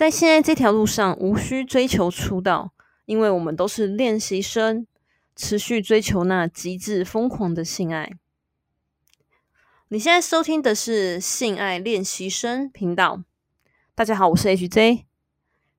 在现在这条路上，无需追求出道，因为我们都是练习生，持续追求那极致疯狂的性爱。你现在收听的是性爱练习生频道。大家好，我是 HJ，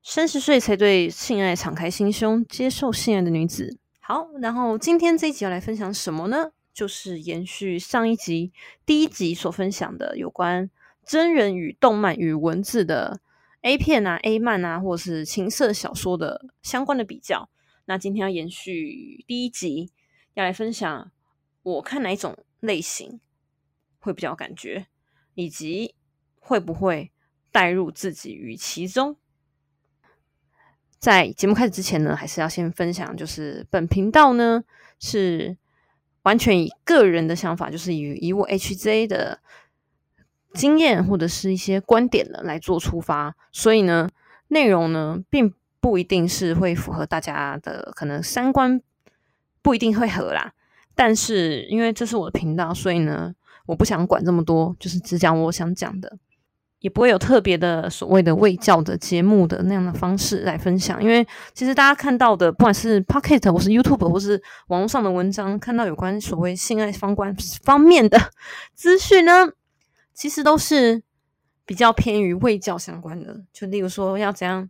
三十岁才对性爱敞开心胸、接受性爱的女子。好，然后今天这一集要来分享什么呢？就是延续上一集第一集所分享的有关真人与动漫与文字的。A 片啊，A 漫啊，或是情色小说的相关的比较。那今天要延续第一集，要来分享我看哪一种类型会比较感觉，以及会不会带入自己于其中。在节目开始之前呢，还是要先分享，就是本频道呢是完全以个人的想法，就是以以我 HJ 的。经验或者是一些观点的来做出发，所以呢，内容呢并不一定是会符合大家的可能三观，不一定会合啦。但是因为这是我的频道，所以呢，我不想管这么多，就是只讲我想讲的，也不会有特别的所谓的卫教的节目的那样的方式来分享。因为其实大家看到的，不管是 Pocket 或是 YouTube 或是网络上的文章，看到有关所谓性爱方关方面的资讯呢。其实都是比较偏于味教相关的，就例如说要怎样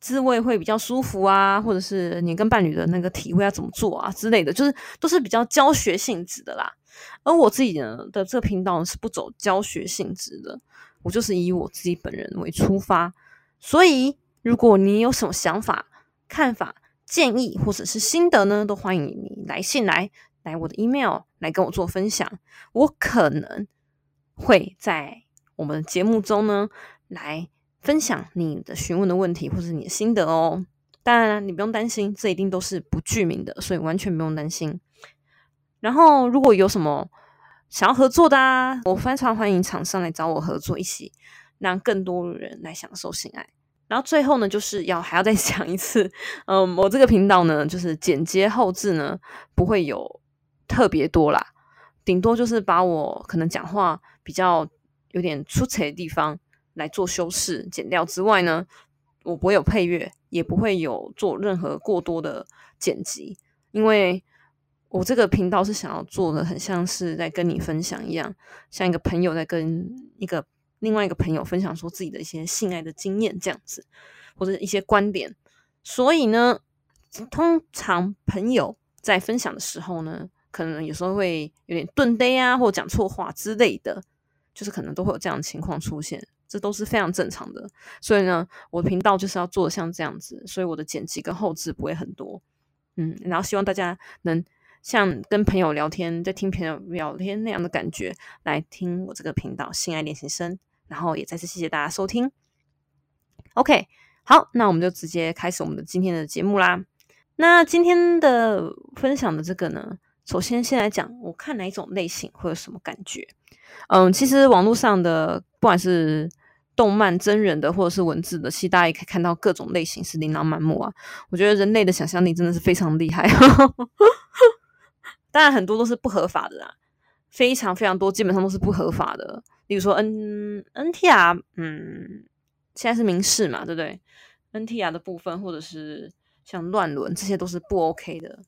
自慰会比较舒服啊，或者是你跟伴侣的那个体会要怎么做啊之类的，就是都是比较教学性质的啦。而我自己呢的这个频道是不走教学性质的，我就是以我自己本人为出发。所以如果你有什么想法、看法、建议或者是心得呢，都欢迎你来信来来我的 email 来跟我做分享，我可能。会在我们节目中呢，来分享你的询问的问题或者你的心得哦。当然，你不用担心，这一定都是不具名的，所以完全不用担心。然后，如果有什么想要合作的啊，我非常欢迎厂商来找我合作，一起让更多人来享受性爱。然后最后呢，就是要还要再 讲一次，嗯，我这个频道呢，就是剪接后置呢，不会有特别多啦。顶多就是把我可能讲话比较有点出彩的地方来做修饰、剪掉之外呢，我不会有配乐，也不会有做任何过多的剪辑，因为我这个频道是想要做的很像是在跟你分享一样，像一个朋友在跟一个另外一个朋友分享说自己的一些性爱的经验这样子，或者一些观点。所以呢，通常朋友在分享的时候呢。可能有时候会有点顿呆啊，或讲错话之类的，就是可能都会有这样的情况出现，这都是非常正常的。所以呢，我的频道就是要做的像这样子，所以我的剪辑跟后置不会很多，嗯，然后希望大家能像跟朋友聊天，在听朋友聊天那样的感觉来听我这个频道《性爱练习生》，然后也再次谢谢大家收听。OK，好，那我们就直接开始我们的今天的节目啦。那今天的分享的这个呢？首先，先来讲，我看哪一种类型会有什么感觉？嗯，其实网络上的不管是动漫、真人的，或者是文字的，其实大家也可以看到各种类型是琳琅满目啊。我觉得人类的想象力真的是非常厉害。当然，很多都是不合法的啦，非常非常多，基本上都是不合法的。例如说，N N T R，嗯，现在是民事嘛，对不对？N T R 的部分，或者是像乱伦，这些都是不 OK 的。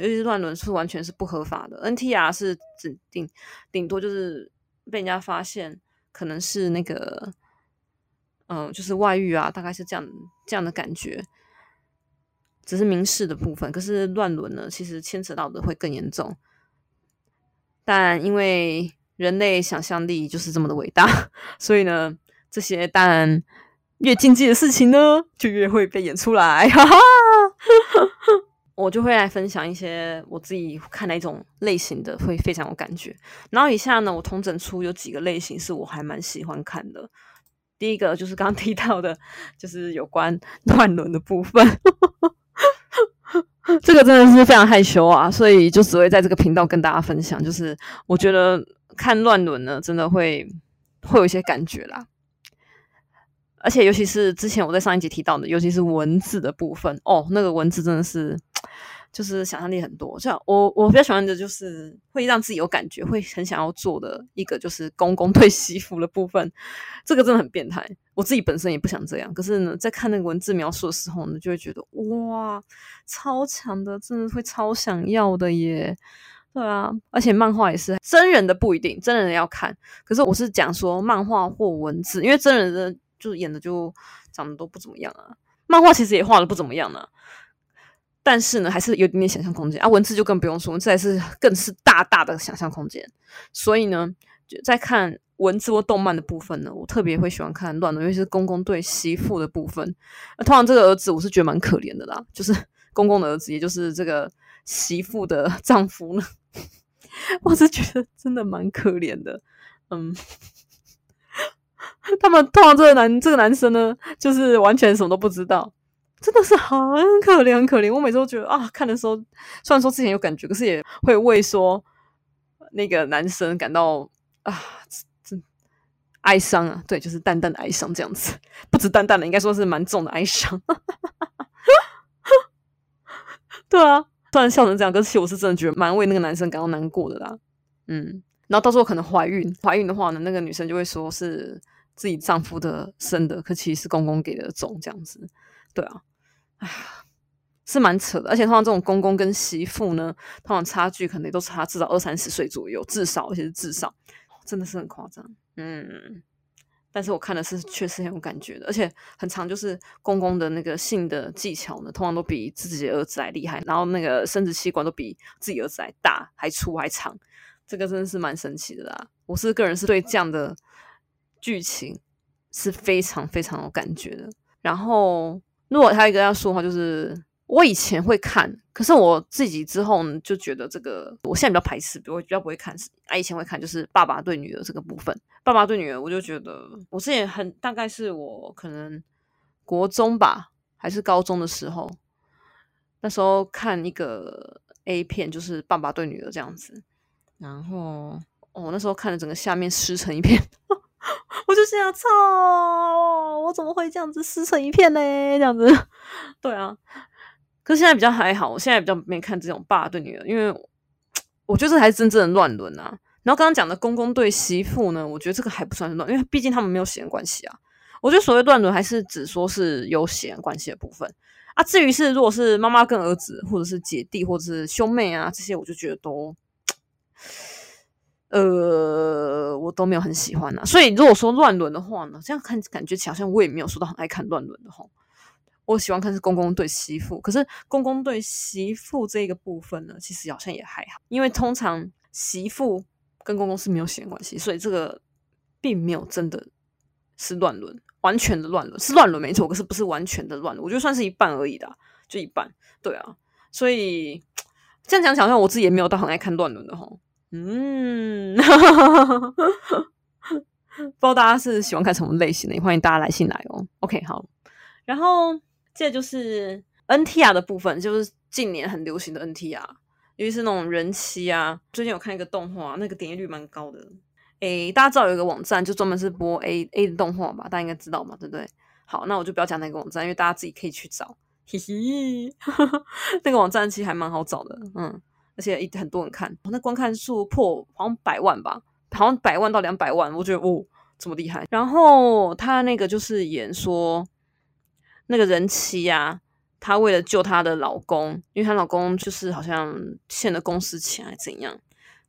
尤其是乱伦是完全是不合法的，NTR 是指顶顶多就是被人家发现可能是那个，嗯，就是外遇啊，大概是这样这样的感觉，只是民事的部分。可是乱伦呢，其实牵扯到的会更严重。但因为人类想象力就是这么的伟大，所以呢，这些当然越禁忌的事情呢，就越会被演出来，哈哈。我就会来分享一些我自己看的一种类型的会非常有感觉。然后以下呢，我统整出有几个类型是我还蛮喜欢看的。第一个就是刚刚提到的，就是有关 乱伦的部分。这个真的是非常害羞啊，所以就只会在这个频道跟大家分享。就是我觉得看乱伦呢，真的会会有一些感觉啦。而且尤其是之前我在上一集提到的，尤其是文字的部分哦，那个文字真的是。就是想象力很多。像我我比较喜欢的就是会让自己有感觉，会很想要做的一个就是公公对媳妇的部分，这个真的很变态。我自己本身也不想这样，可是呢，在看那个文字描述的时候呢，就会觉得哇，超强的，真的会超想要的耶。对啊，而且漫画也是真人的不一定，真人要看。可是我是讲说漫画或文字，因为真人的就演的就长得都不怎么样啊。漫画其实也画的不怎么样呢，但是呢，还是有点点想象空间啊。文字就更不用说，文字还是更是大大的想象空间。所以呢，就在看文字或动漫的部分呢，我特别会喜欢看乱伦，尤其是公公对媳妇的部分。那通常这个儿子我是觉得蛮可怜的啦，就是 公公的儿子，也就是这个媳妇的丈夫呢。我是觉得真的蛮可怜的，嗯，他们通常这个男这个男生呢，就是完全什么都不知道，真的是很可怜很可怜。我每次都觉得啊，看的时候虽然说之前有感觉，可是也会为说那个男生感到啊，真哀伤啊，对，就是淡淡的哀伤这样子，不止淡淡的，应该说是蛮重的哀伤，对啊。虽然笑成这样，可是其实我是真的觉得蛮为那个男生感到难过的啦。嗯，然后到时候可能怀孕，怀孕的话呢，那个女生就会说是自己丈夫的生的，可其实是公公给的种这样子。对啊，哎呀，是蛮扯的。而且通常这种公公跟媳妇呢，通常差距可能都差至少二三十岁左右，至少而且是至少，真的是很夸张。嗯。但是我看的是确实很有感觉的，而且很长，就是公公的那个性的技巧呢，通常都比自己的儿子还厉害，然后那个生殖器官都比自己儿子还大、还粗、还长，这个真的是蛮神奇的啦。我是个人是对这样的剧情是非常非常有感觉的。然后，如果他一个要说的话，就是。我以前会看，可是我自己之后，就觉得这个我现在比较排斥，比我比较不会看。啊，以前会看，就是爸爸对女儿这个部分。爸爸对女儿，我就觉得我之前很大概是我可能国中吧，还是高中的时候，那时候看一个 A 片，就是爸爸对女儿这样子。然后哦，那时候看的整个下面湿成一片，我就想操，我怎么会这样子撕成一片呢？这样子，对啊。可是现在比较还好，我现在比较没看这种爸对女儿，因为我觉得这才是真正的乱伦啊。然后刚刚讲的公公对媳妇呢，我觉得这个还不算是乱，因为毕竟他们没有血缘关系啊。我觉得所谓乱伦还是只说是有血缘关系的部分啊。至于是如果是妈妈跟儿子，或者是姐弟，或者是兄妹啊这些，我就觉得都，呃，我都没有很喜欢啊。所以如果说乱伦的话呢，这样看感觉起好像我也没有说到很爱看乱伦的哈。我喜欢看是公公对媳妇，可是公公对媳妇这个部分呢，其实好像也还好，因为通常媳妇跟公公是没有血缘关系，所以这个并没有真的是乱伦，完全的乱伦是乱伦没错，可是不是完全的乱伦，我觉得算是一半而已的，就一半，对啊，所以这样讲讲，好像我自己也没有到很爱看乱伦的哈，嗯，不知道大家是喜欢看什么类型的，也欢迎大家来信来哦，OK，好，然后。这就是 NTR 的部分，就是近年很流行的 NTR，尤其是那种人妻啊。最近有看一个动画，那个点击率蛮高的。诶，大家知道有一个网站，就专门是播 A A 的动画吧？大家应该知道嘛，对不对？好，那我就不要讲那个网站，因为大家自己可以去找。嘿嘿，那个网站其实还蛮好找的，嗯，而且很多人看，那观看数破好像百万吧，好像百万到两百万，我觉得哦这么厉害。然后他那个就是演说。那个人妻呀，她为了救她的老公，因为她老公就是好像欠了公司钱还怎样，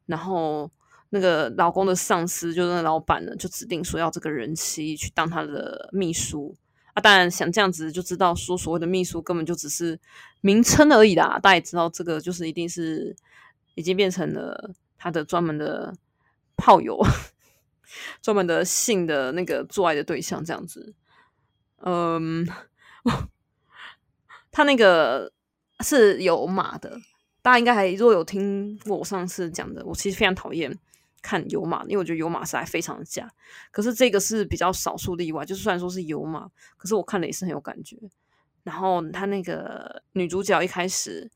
然后那个老公的上司就是那老板呢，就指定说要这个人妻去当他的秘书啊。当然想这样子就知道说所谓的秘书根本就只是名称而已啦。大家也知道这个就是一定是已经变成了他的专门的炮友，专门的性的那个做爱的对象这样子，嗯。他那个是有码的，大家应该还如果有听过我上次讲的，我其实非常讨厌看有马，因为我觉得有马是还非常的假。可是这个是比较少数例外，就是虽然说是有马，可是我看了也是很有感觉。然后他那个女主角一开始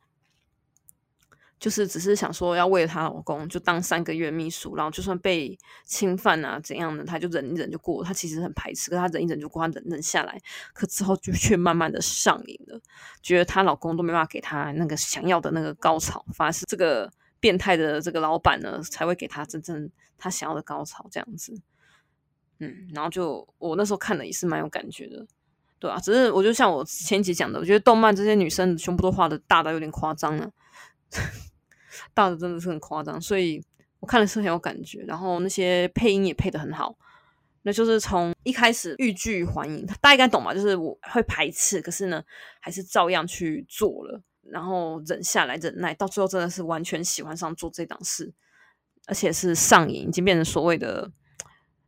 就是只是想说要为了她老公就当三个月秘书，然后就算被侵犯啊怎样的，她就忍一忍就过。她其实很排斥，可她忍一忍就过，她忍忍下来。可之后就 却慢慢的上瘾了，觉得她老公都没办法给她那个想要的那个高潮，反而是这个变态的这个老板呢才会给他真正他想要的高潮这样子。嗯，然后就我那时候看了也是蛮有感觉的，对啊，只是我就像我前几讲的，我觉得动漫这些女生胸部都画的大到有点夸张了。大的真的是很夸张，所以我看的是很有感觉。然后那些配音也配的很好，那就是从一开始欲拒还迎，大家应该懂吧？就是我会排斥，可是呢，还是照样去做了，然后忍下来忍耐，到最后真的是完全喜欢上做这档事，而且是上瘾，已经变成所谓的。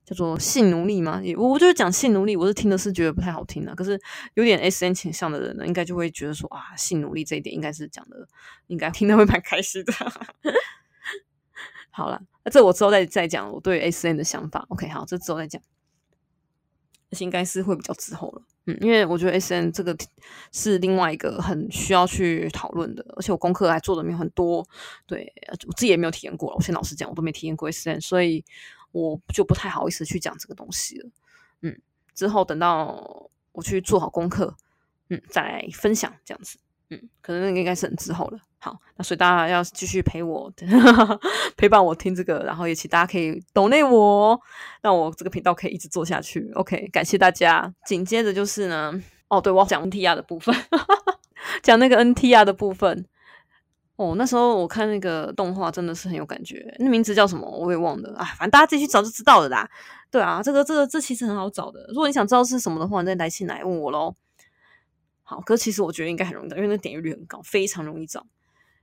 叫做性奴隶吗？我就是讲性奴隶，我是听的是觉得不太好听的。可是有点 S N 倾向的人呢，应该就会觉得说啊，性奴隶这一点应该是讲的，应该听的会蛮开心的。好了，那这我之后再再讲我对 S N 的想法。OK，好，这之后再讲，应该是会比较滞后了。嗯，因为我觉得 S N 这个是另外一个很需要去讨论的，而且我功课还做的没有很多。对我自己也没有体验过，我先老实讲，我都没体验过 S N，所以。我就不太好意思去讲这个东西了，嗯，之后等到我去做好功课，嗯，再来分享这样子，嗯，可能那个应该是很滞后了。好，那所以大家要继续陪我，陪伴我听这个，然后也请大家可以懂内我，让我这个频道可以一直做下去。OK，感谢大家。紧接着就是呢，哦，对我要讲 NTR 的部分，讲那个 NTR 的部分。哦，那时候我看那个动画真的是很有感觉，那名字叫什么我也忘了啊，反正大家自己去找就知道了啦。对啊，这个这个这其实很好找的，如果你想知道是什么的话，你再来信来问我喽。好，可其实我觉得应该很容易找，因为那点击率很高，非常容易找。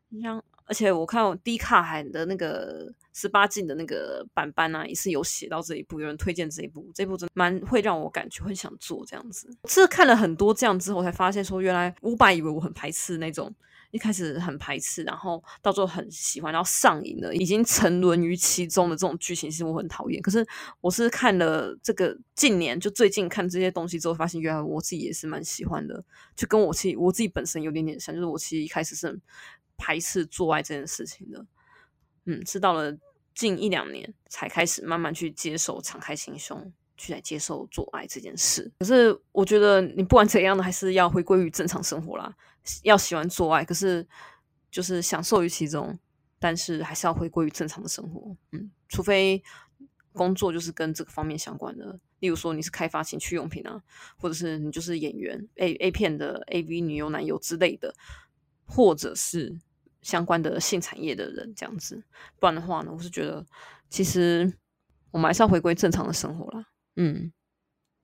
你像，而且我看我低卡海的那个十八禁的那个版版啊，也是有写到这一部，有人推荐这一部，这部真的蛮会让我感觉很想做这样子。是看了很多这样之后，才发现说原来五百以为我很排斥那种。一开始很排斥，然后到最后很喜欢，然后上瘾了，已经沉沦于其中的这种剧情，其实我很讨厌。可是我是看了这个近年，就最近看这些东西之后，发现原来我自己也是蛮喜欢的，就跟我其实我自己本身有点点像，就是我其实一开始是排斥做爱这件事情的，嗯，是到了近一两年才开始慢慢去接受，敞开心胸去来接受做爱这件事。可是我觉得你不管怎样的，还是要回归于正常生活啦。要喜欢做爱，可是就是享受于其中，但是还是要回归于正常的生活。嗯，除非工作就是跟这个方面相关的，例如说你是开发情趣用品啊，或者是你就是演员 A A 片的 A V 女优男优之类的，或者是相关的性产业的人这样子。不然的话呢，我是觉得其实我们还是要回归正常的生活啦。嗯。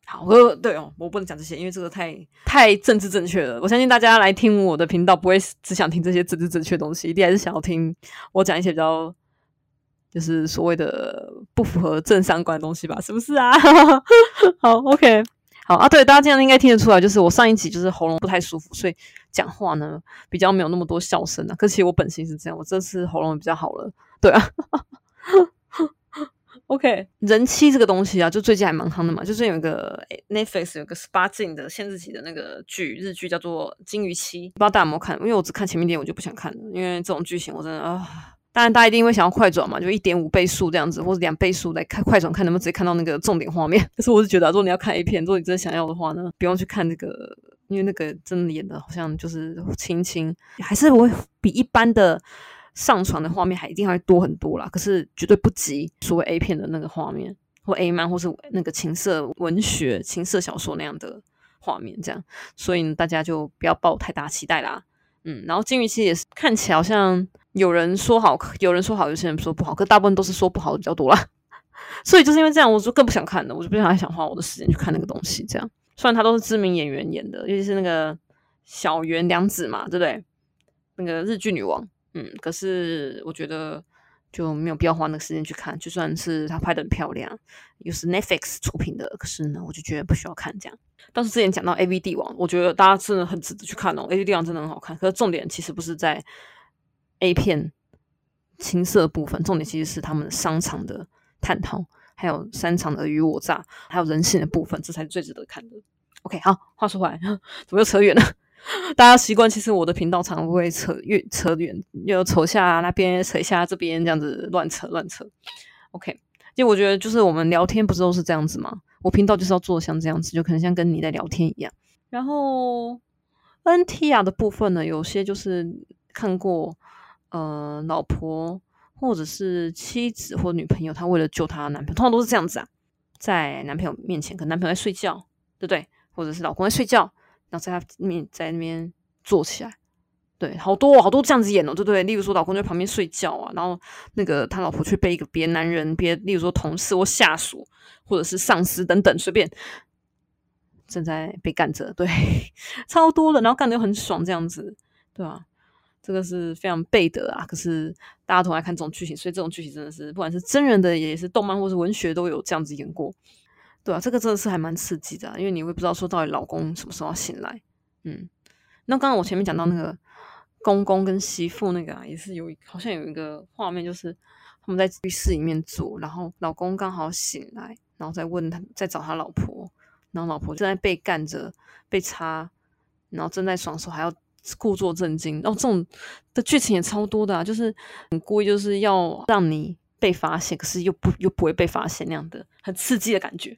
好，呃，对哦，我不能讲这些，因为这个太太政治正确了。我相信大家来听我的频道，不会只想听这些政治正确的东西，一定还是想要听我讲一些比较，就是所谓的不符合正三观的东西吧？是不是啊？好，OK，好啊。对，大家这样应该听得出来，就是我上一集就是喉咙不太舒服，所以讲话呢比较没有那么多笑声啊。可其实我本性是这样，我这次喉咙比较好了。对啊。OK，人妻这个东西啊，就最近还蛮夯的嘛。就是有一个 Netflix 有个十八禁的限制级的那个剧，日剧叫做《金鱼妻》，不知道大家有没有看？因为我只看前面点，我就不想看了，因为这种剧情我真的啊。当然，大家一定会想要快转嘛，就一点五倍速这样子，或者两倍速来看快转，看能不能直接看到那个重点画面。可是我是觉得，如果你要看 A 片，如果你真的想要的话呢，不用去看那个，因为那个真的演的好像就是亲亲，还是会比一般的。上传的画面还一定会多很多啦，可是绝对不及所谓 A 片的那个画面，或 A 漫，或是那个情色文学、情色小说那样的画面，这样，所以大家就不要抱太大期待啦。嗯，然后金鱼期也是看起来好像有人说好，有人说好，有些人说不好，可大部分都是说不好的比较多啦。所以就是因为这样，我就更不想看了，我就不想想花我的时间去看那个东西。这样，虽然他都是知名演员演的，尤其是那个小圆良子嘛，对不对？那个日剧女王。嗯，可是我觉得就没有必要花那个时间去看，就算是他拍的很漂亮，又是 Netflix 出品的，可是呢，我就觉得不需要看这样。但是之前讲到 A V 帝王，我觉得大家真的很值得去看哦，A V 帝王真的很好看。可是重点其实不是在 A 片青色部分，重点其实是他们商场的探讨，还有商场的尔虞我诈，还有人性的部分，这才是最值得看的。OK，好，话说回来，怎么又扯远了？大家习惯，其实我的频道常会扯越扯远，又扯下那边，扯下这边，这样子乱扯乱扯。OK，就我觉得就是我们聊天不是都是这样子吗？我频道就是要做像这样子，就可能像跟你在聊天一样。然后 NTR 的部分呢，有些就是看过，呃，老婆或者是妻子或女朋友，她为了救她男朋友，通常都是这样子啊，在男朋友面前，可能男朋友在睡觉，对不对？或者是老公在睡觉，然后在他面在那边坐起来，对，好多好多这样子演哦，对不对？例如说，老公在旁边睡觉啊，然后那个他老婆去被一个别男人，别例如说同事或下属，或者是上司等等，随便正在被干着，对，超多的，然后干的又很爽，这样子，对吧？这个是非常背的啊，可是大家都爱看这种剧情，所以这种剧情真的是不管是真人的，也是动漫或是文学都有这样子演过。对啊，这个真的是还蛮刺激的，因为你会不知道说到底老公什么时候要醒来。嗯，那刚刚我前面讲到那个公公跟媳妇那个啊，也是有好像有一个画面，就是他们在浴室里面做，然后老公刚好醒来，然后再问他，再找他老婆，然后老婆正在被干着被插，然后正在爽手还要故作震惊。然后这种的剧情也超多的啊，就是很故意就是要让你。被发现，可是又不又不会被发现那样的很刺激的感觉。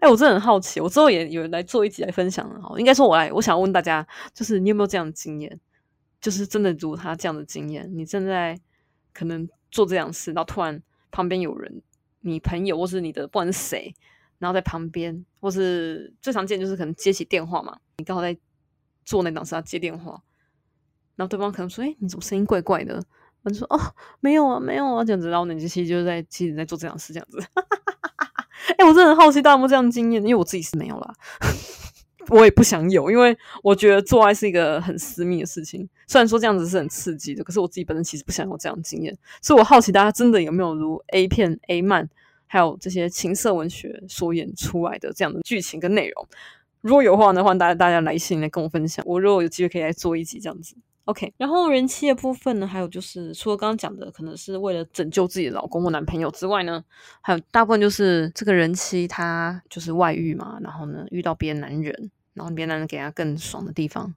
哎，我真的很好奇，我之后也有人来做一集来分享哈。应该说，我来，我想要问大家，就是你有没有这样的经验？就是真的如他这样的经验，你正在可能做这样事，然后突然旁边有人，你朋友或是你的不管是谁，然后在旁边，或是最常见就是可能接起电话嘛，你刚好在做那档事他接电话，然后对方可能说：“哎，你怎么声音怪怪的？”我就说哦，没有啊，没有啊，这样子。然后呢，其实就在其实在做这样事，这样子。哎，我真的很好奇，大家有没有这样经验？因为我自己是没有啦，我也不想有，因为我觉得做爱是一个很私密的事情。虽然说这样子是很刺激的，可是我自己本身其实不想有这样经验。所以我好奇大家真的有没有如 A 片、A 漫，还有这些情色文学所演出来的这样的剧情跟内容？如果有话呢，欢迎大家大家来信来跟我分享。我如果有机会可以来做一集这样子。OK，然后人妻的部分呢，还有就是除了刚刚讲的，可能是为了拯救自己的老公或男朋友之外呢，还有大部分就是这个人妻她就是外遇嘛，然后呢遇到别的男人，然后别的男人给她更爽的地方。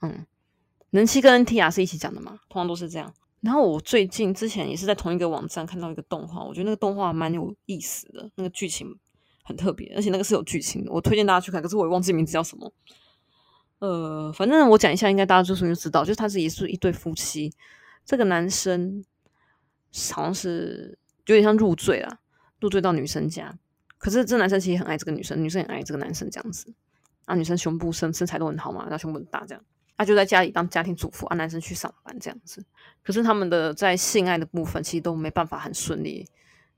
嗯，人妻跟 NTR 是一起讲的嘛，通常都是这样。然后我最近之前也是在同一个网站看到一个动画，我觉得那个动画蛮有意思的，那个剧情很特别，而且那个是有剧情的，我推荐大家去看。可是我也忘记名字叫什么。呃，反正我讲一下，应该大家就是就知道，就是他自己是一对夫妻。这个男生好像是有点像入赘啊，入赘到女生家。可是这男生其实很爱这个女生，女生也爱这个男生这样子。啊，女生胸部身身材都很好嘛，然后胸部很大这样。他就在家里当家庭主妇，啊，男生去上班这样子。可是他们的在性爱的部分，其实都没办法很顺利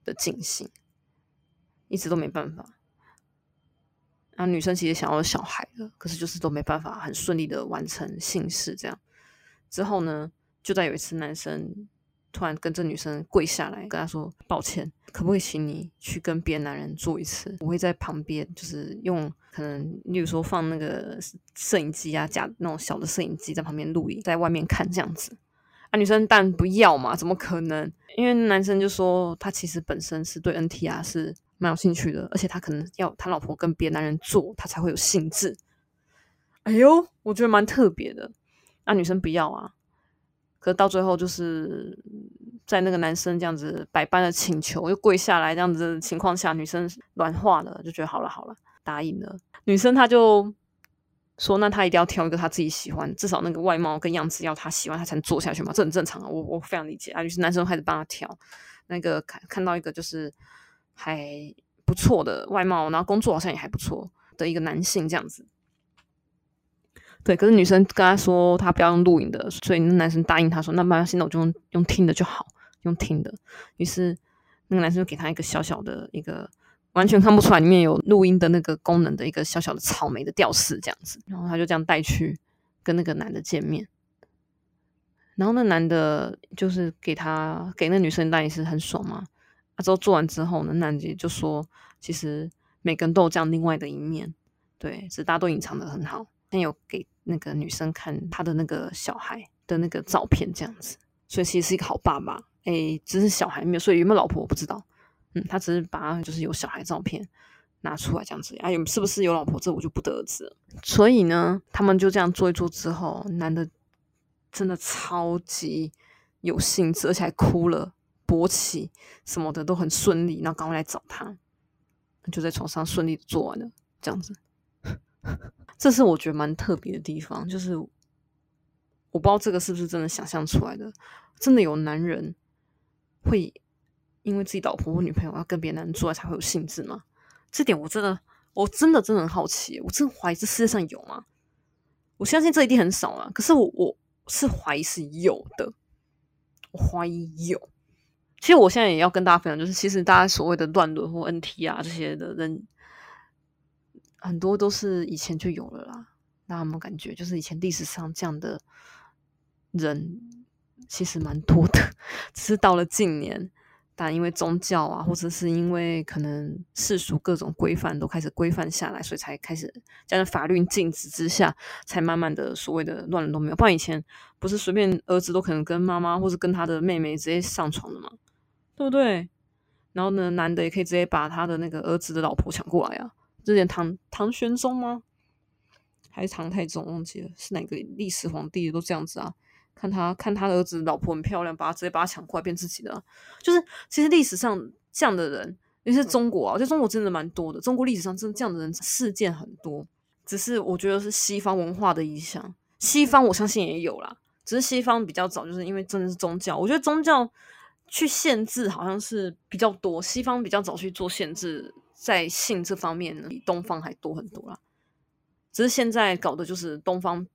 的进行，一直都没办法。然后女生其实想要小孩的，可是就是都没办法很顺利的完成性事。这样之后呢，就在有一次，男生突然跟这女生跪下来，跟她说：“抱歉，可不可以请你去跟别的男人做一次？我会在旁边，就是用可能，例如说放那个摄影机啊，假那种小的摄影机在旁边录影，在外面看这样子。”啊，女生当然不要嘛，怎么可能？因为男生就说他其实本身是对 NTR 是。蛮有兴趣的，而且他可能要他老婆跟别男人做，他才会有兴致。哎呦，我觉得蛮特别的。那女生不要啊，可到最后就是在那个男生这样子百般的请求，又跪下来这样子的情况下，女生软化了，就觉得好了好了，答应了。女生她就说，那她一定要挑一个她自己喜欢，至少那个外貌跟样子要她喜欢，她才能做下去嘛，这很正常啊。我我非常理解啊。于是男生开始帮她挑，那个看看到一个就是。还不错的外貌，然后工作好像也还不错的一个男性这样子，对。可是女生跟他说他不要用录影的，所以那男生答应他说：“那没关系，那我就用用听的就好，用听的。”于是那个男生就给他一个小小的一个完全看不出来里面有录音的那个功能的一个小小的草莓的吊饰这样子，然后他就这样带去跟那个男的见面，然后那男的就是给他给那女生当然也是很爽嘛。之后做完之后呢，娜姐就说：“其实每个人都有这样另外的一面，对，只是大家都隐藏的很好。但有给那个女生看他的那个小孩的那个照片，这样子，所以其实是一个好爸爸。哎，只是小孩没有，所以有没有老婆我不知道。嗯，他只是把就是有小孩照片，拿出来这样子，哎，有是不是有老婆？这我就不得而知了。所以呢，他们就这样做一做之后，男的真的超级有兴致，而且还哭了、勃起什么的都很顺利，然后赶快来找他，就在床上顺利做完了，这样子。这是我觉得蛮特别的地方，就是我不知道这个是不是真的想象出来的，真的有男人会因为自己老婆或女朋友要跟别的男人做爱才会有兴致吗？这点我真的，我真的真的很好奇，我真的怀疑这世界上有吗？我相信这一定很少啊，可是我我是怀疑是有的，我怀疑有。其实我现在也要跟大家分享，就是其实大家所谓的乱伦或 NT 啊这些的人，很多都是以前就有了啦。那有没有感觉，就是以前历史上这样的人其实蛮多的，只是到了近年。但因为宗教啊，或者是因为可能世俗各种规范都开始规范下来，所以才开始加上法律禁止之下，才慢慢的所谓的乱伦都没有。不然以前不是随便儿子都可能跟妈妈或者跟他的妹妹直接上床的嘛，对不对？然后呢，男的也可以直接把他的那个儿子的老婆抢过来啊。之前唐唐玄宗吗？还是唐太宗？忘记了是哪个历史皇帝都这样子啊。看他看他的儿子老婆很漂亮，把他直接把他抢过来变自己的，就是其实历史上这样的人，尤其是中国啊，就中国真的蛮多的。中国历史上真的这样的人事件很多，只是我觉得是西方文化的影响。西方我相信也有啦，只是西方比较早，就是因为真的是宗教。我觉得宗教去限制好像是比较多，西方比较早去做限制，在性这方面呢，比东方还多很多啦。只是现在搞的就是东方。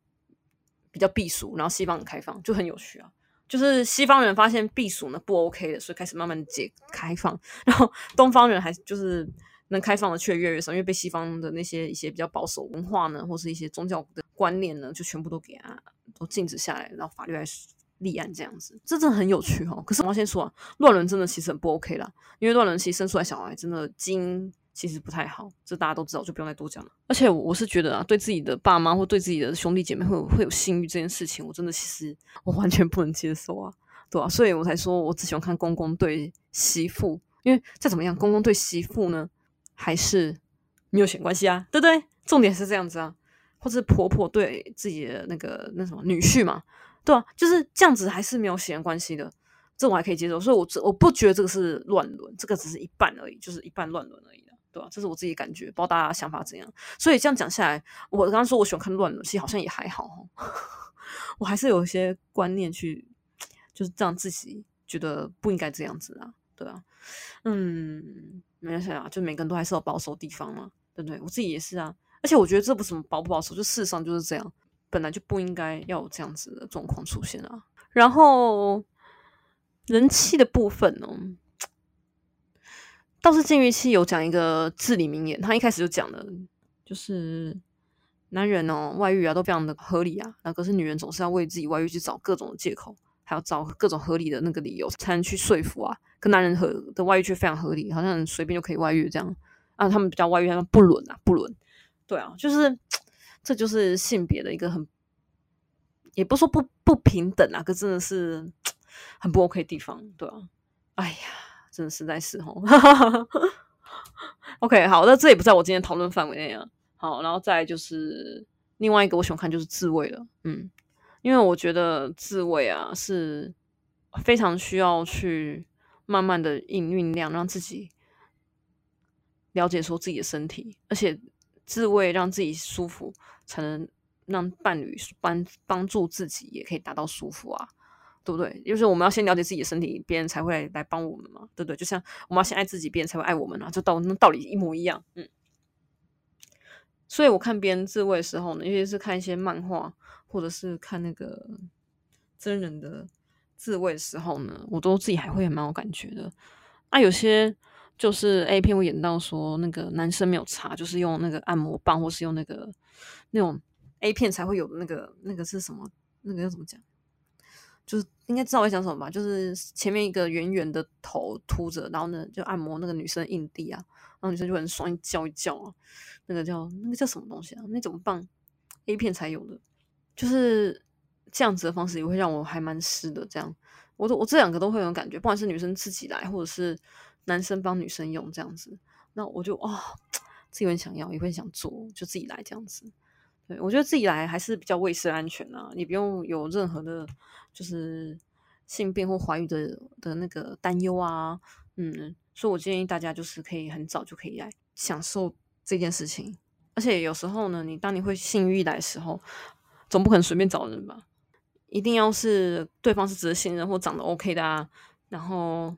比较避暑，然后西方很开放，就很有趣啊。就是西方人发现避暑呢不 OK 的，所以开始慢慢解开放。然后东方人还就是能开放的却越来越少，因为被西方的那些一些比较保守文化呢，或是一些宗教的观念呢，就全部都给啊都禁止下来，然后法律还是立案这样子，这真的很有趣哈。可是我要先说啊，乱伦真的其实很不 OK 啦，因为乱伦其实生出来小孩真的基因。其实不太好，这大家都知道，就不用再多讲了。而且我是觉得啊，对自己的爸妈或对自己的兄弟姐妹会有会有性欲这件事情，我真的其实我完全不能接受啊，对吧？所以我才说我只喜欢看公公对媳妇，因为再怎么样，公公对媳妇呢还是没有血关系啊，对不对？重点是这样子啊，或者婆婆对自己的那个那什么女婿嘛，对啊？就是这样子还是没有血缘关系的，这我还可以接受。所以，我这我不觉得这个是乱伦，这个只是一半而已，就是一半乱伦而已。对吧？这是我自己感觉，不知道大家想法怎样。所以这样讲下来，我刚刚说我喜欢看乱伦戏，好像也还好。我还是有一些观念去，就是这样自己觉得不应该这样子啊，对啊，嗯，没关系啊，就每个人都还是有保守地方嘛，对不对？我自己也是啊。而且我觉得这不什么保不保守，就事实上就是这样，本来就不应该要有这样子的状况出现啊。然后人气的部分呢？倒是禁欲期有讲一个至理名言，他一开始就讲了，就是男人哦外遇啊都非常的合理啊，那可是女人总是要为自己外遇去找各种的借口，还要找各种合理的那个理由才能去说服啊。跟男人和的外遇却非常合理，好像随便就可以外遇这样啊。他们比较外遇，他们不伦啊，不伦。对啊，就是这就是性别的一个很，也不说不不平等啊，可真的是 很不 OK 的地方，对啊。哎呀。真的实在是哦。OK，好，那这也不在我今天讨论范围内啊。好，然后再就是另外一个我喜欢看就是自慰了，嗯，因为我觉得自慰啊是非常需要去慢慢的引酝酿，让自己了解说自己的身体，而且自慰让自己舒服，才能让伴侣帮帮助自己也可以达到舒服啊。对不对？就是我们要先了解自己的身体，别人才会来帮我们嘛，对不对？就像我们要先爱自己，别人才会爱我们啊，就道那道理一模一样。嗯，所以我看别人自慰的时候呢，尤其是看一些漫画，或者是看那个真人的自慰的时候呢，我都自己还会蛮有感觉的。啊，有些就是 A 片会演到说那个男生没有擦，就是用那个按摩棒，或是用那个那种 A 片才会有那个那个是什么？那个要怎么讲？就是应该知道我讲什么吧？就是前面一个圆圆的头凸着，然后呢就按摩那个女生硬地啊，然后女生就很爽，一叫一叫啊，那个叫那个叫什么东西啊？那种棒 A 片才有的，就是这样子的方式也会让我还蛮湿的。这样，我都我这两个都会有感觉，不管是女生自己来，或者是男生帮女生用这样子，那我就啊自己很想要，也会想做，就自己来这样子。对我觉得自己来还是比较卫生安全啊，你不用有任何的，就是性病或怀孕的的那个担忧啊。嗯，所以我建议大家就是可以很早就可以来享受这件事情。而且有时候呢，你当你会性欲来的时候，总不可能随便找人吧？一定要是对方是值得信任或长得 OK 的啊，然后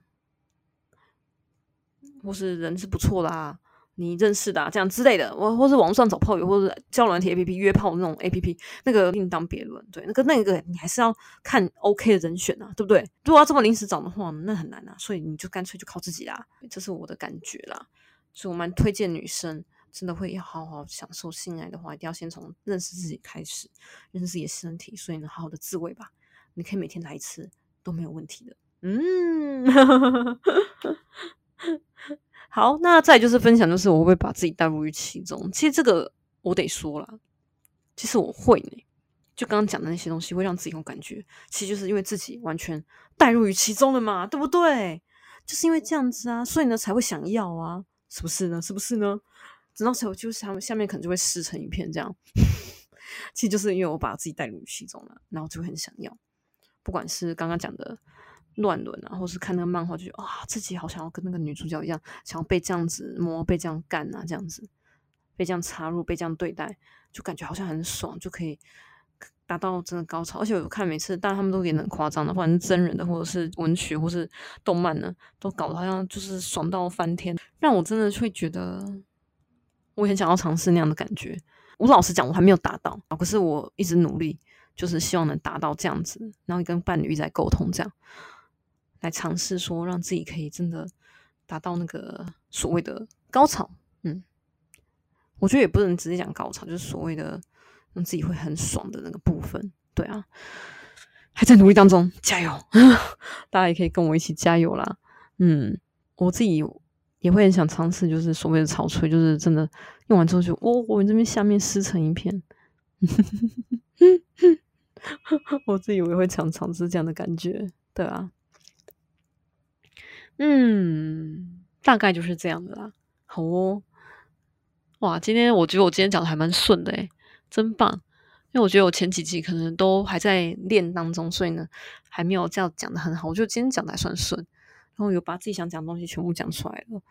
或是人是不错的啊。你认识的这样之类的，或或是网上找炮友，或者交软体 A P P 约炮那种 A P P，那个另当别论。对，那个那个你还是要看 O K 的人选啊，对不对？如果要这么临时找的话，那很难啊。所以你就干脆就靠自己啦，这是我的感觉啦。所以我蛮推荐女生真的会要好好享受性爱的话，一定要先从认识自己开始，认识自己的身体。所以呢，好好的自慰吧，你可以每天来一次都没有问题的。嗯。好，那再就是分享，就是我会把自己带入于其中？其实这个我得说了，其实我会呢。就刚刚讲的那些东西，会让自己有感觉，其实就是因为自己完全带入于其中了嘛，对不对？就是因为这样子啊，所以呢才会想要啊，是不是呢？是不是呢？等到时候就是他们下面可能就会撕成一片这样。其实就是因为我把自己带入于其中了，然后就会很想要，不管是刚刚讲的。乱伦啊，或是看那个漫画，就觉得啊，自己好想要跟那个女主角一样，想要被这样子摸，被这样干啊，这样子被这样插入，被这样对待，就感觉好像很爽，就可以达到真的高潮。而且我看每次，但他们都演很夸张的，不管是真人的，或者是文学，或是动漫呢，都搞得好像就是爽到翻天，让我真的会觉得，我很想要尝试那样的感觉。我老实讲，我还没有达到啊，可是我一直努力，就是希望能达到这样子，然后跟伴侣在沟通这样。来尝试说，让自己可以真的达到那个所谓的高潮。嗯，我觉得也不能直接讲高潮，就是所谓的让自己会很爽的那个部分。对啊，还在努力当中，加油！大家也可以跟我一起加油啦。嗯，我自己也会很想尝试，就是所谓的潮吹，就是真的用完之后就，哦，我们这边下面湿成一片。我自己也会常尝试这样的感觉，对啊。嗯，大概就是这样的啦。好哦，哇，今天我觉得我今天讲的还蛮顺的诶，真棒。因为我觉得我前几集可能都还在练当中，所以呢还没有这样讲的很好。我觉得今天讲的还算顺，然后有把自己想讲的东西全部讲出来了。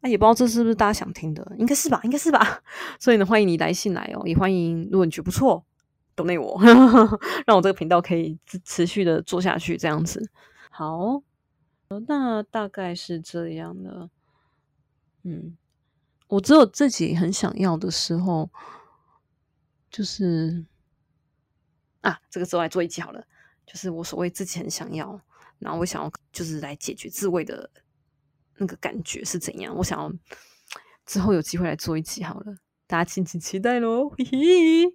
那也不知道这是不是大家想听的，应该是吧，应该是吧。所以呢，欢迎你来信来哦，也欢迎如果你觉得不错，懂内我，让我这个频道可以持续的做下去，这样子。好。那大概是这样的，嗯，我只有自己很想要的时候，就是啊，这个时候来做一集好了，就是我所谓自己很想要，然后我想要就是来解决自慰的那个感觉是怎样，我想要之后有机会来做一集好了，大家敬请期待喽，嘿嘿，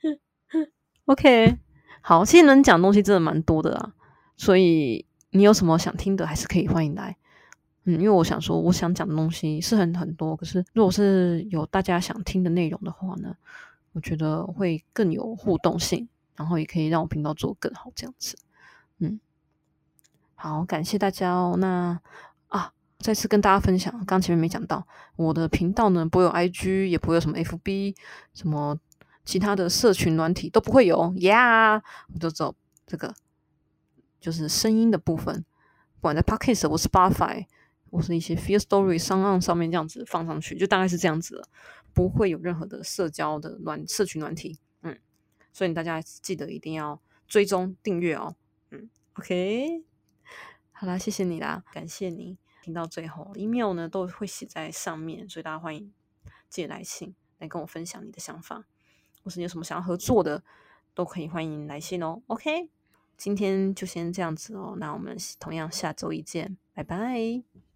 OK，好，其实能讲东西真的蛮多的啊，所以。你有什么想听的，还是可以欢迎来，嗯，因为我想说，我想讲的东西是很很多，可是如果是有大家想听的内容的话呢，我觉得会更有互动性，然后也可以让我频道做更好这样子，嗯，好，感谢大家哦。那啊，再次跟大家分享，刚前面没讲到，我的频道呢不会有 IG，也不会有什么 FB，什么其他的社群软体都不会有，Yeah，我就走这个。就是声音的部分，不管在 Podcast 或 Spotify 或是一些 Feel Story 商案上面这样子放上去，就大概是这样子了，不会有任何的社交的软社群软体，嗯，所以大家记得一定要追踪订阅哦，嗯，OK，好啦，谢谢你啦，感谢你。听到最后，email 呢都会写在上面，所以大家欢迎借来信来跟我分享你的想法，或是你有什么想要合作的，都可以欢迎来信哦，OK。今天就先这样子哦，那我们同样下周一见，拜拜。